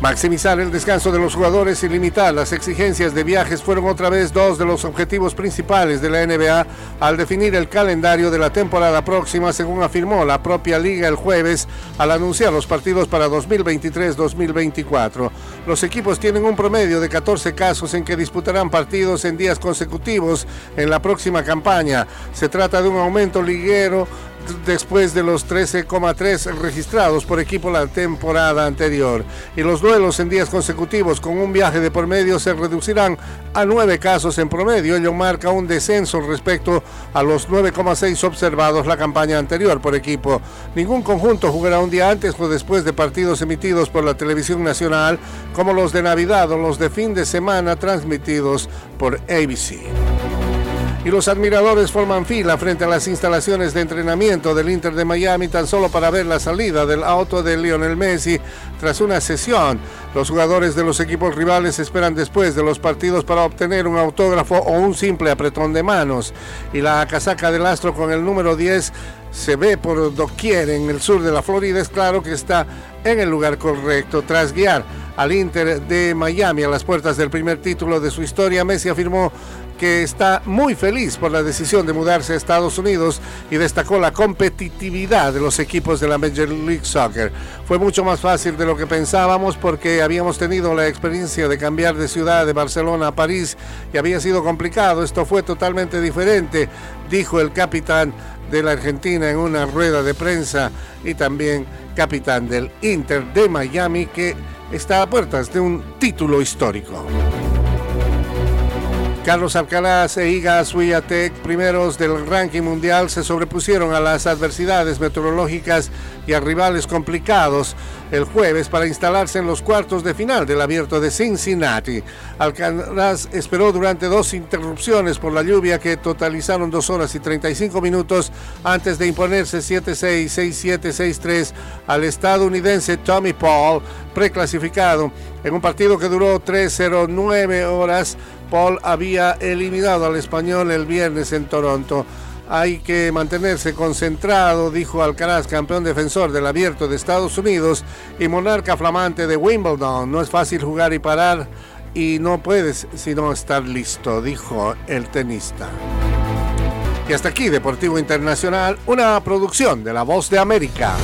Maximizar el descanso de los jugadores y limitar las exigencias de viajes fueron otra vez dos de los objetivos principales de la NBA al definir el calendario de la temporada próxima, según afirmó la propia liga el jueves al anunciar los partidos para 2023-2024. Los equipos tienen un promedio de 14 casos en que disputarán partidos en días consecutivos en la próxima campaña. Se trata de un aumento liguero después de los 13,3 registrados por equipo la temporada anterior. Y los duelos en días consecutivos con un viaje de por medio se reducirán a 9 casos en promedio. Ello marca un descenso respecto a los 9,6 observados la campaña anterior por equipo. Ningún conjunto jugará un día antes o después de partidos emitidos por la televisión nacional como los de Navidad o los de fin de semana transmitidos por ABC y los admiradores forman fila frente a las instalaciones de entrenamiento del Inter de Miami tan solo para ver la salida del auto de Lionel Messi tras una sesión. Los jugadores de los equipos rivales esperan después de los partidos para obtener un autógrafo o un simple apretón de manos y la casaca del astro con el número 10 se ve por doquier en el sur de la Florida, es claro que está en el lugar correcto. Tras guiar al Inter de Miami a las puertas del primer título de su historia, Messi afirmó que está muy feliz por la decisión de mudarse a Estados Unidos y destacó la competitividad de los equipos de la Major League Soccer. Fue mucho más fácil de lo que pensábamos porque habíamos tenido la experiencia de cambiar de ciudad de Barcelona a París y había sido complicado. Esto fue totalmente diferente, dijo el capitán de la Argentina en una rueda de prensa y también capitán del Inter de Miami que está a puertas de un título histórico. Carlos Alcaraz e Iga Swiatek, primeros del ranking mundial, se sobrepusieron a las adversidades meteorológicas y a rivales complicados el jueves para instalarse en los cuartos de final del abierto de Cincinnati. Alcaraz esperó durante dos interrupciones por la lluvia que totalizaron dos horas y 35 minutos antes de imponerse 7-6, 6-7, 6-3 al estadounidense Tommy Paul, preclasificado en un partido que duró 3-0-9 horas. Paul había eliminado al español el viernes en Toronto. Hay que mantenerse concentrado, dijo Alcaraz, campeón defensor del abierto de Estados Unidos y monarca flamante de Wimbledon. No es fácil jugar y parar y no puedes sino estar listo, dijo el tenista. Y hasta aquí, Deportivo Internacional, una producción de La Voz de América.